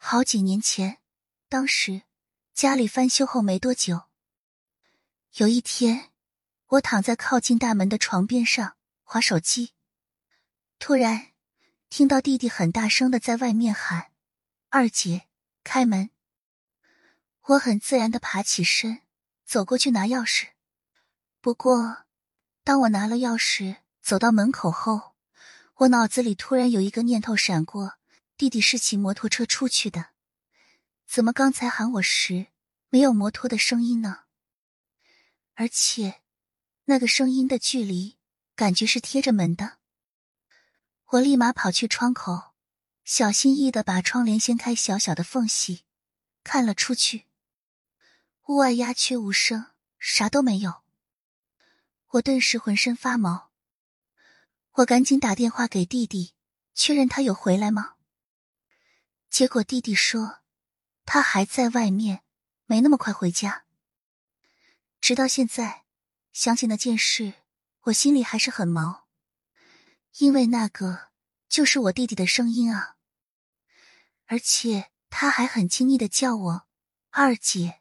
好几年前，当时家里翻修后没多久，有一天，我躺在靠近大门的床边上划手机，突然听到弟弟很大声的在外面喊：“二姐，开门！”我很自然的爬起身，走过去拿钥匙。不过，当我拿了钥匙走到门口后，我脑子里突然有一个念头闪过：弟弟是骑摩托车出去的，怎么刚才喊我时没有摩托的声音呢？而且，那个声音的距离感觉是贴着门的。我立马跑去窗口，小心翼翼的把窗帘掀开小小的缝隙，看了出去。屋外鸦雀无声，啥都没有。我顿时浑身发毛，我赶紧打电话给弟弟，确认他有回来吗？结果弟弟说他还在外面，没那么快回家。直到现在，想起那件事，我心里还是很毛，因为那个就是我弟弟的声音啊，而且他还很亲昵的叫我二姐。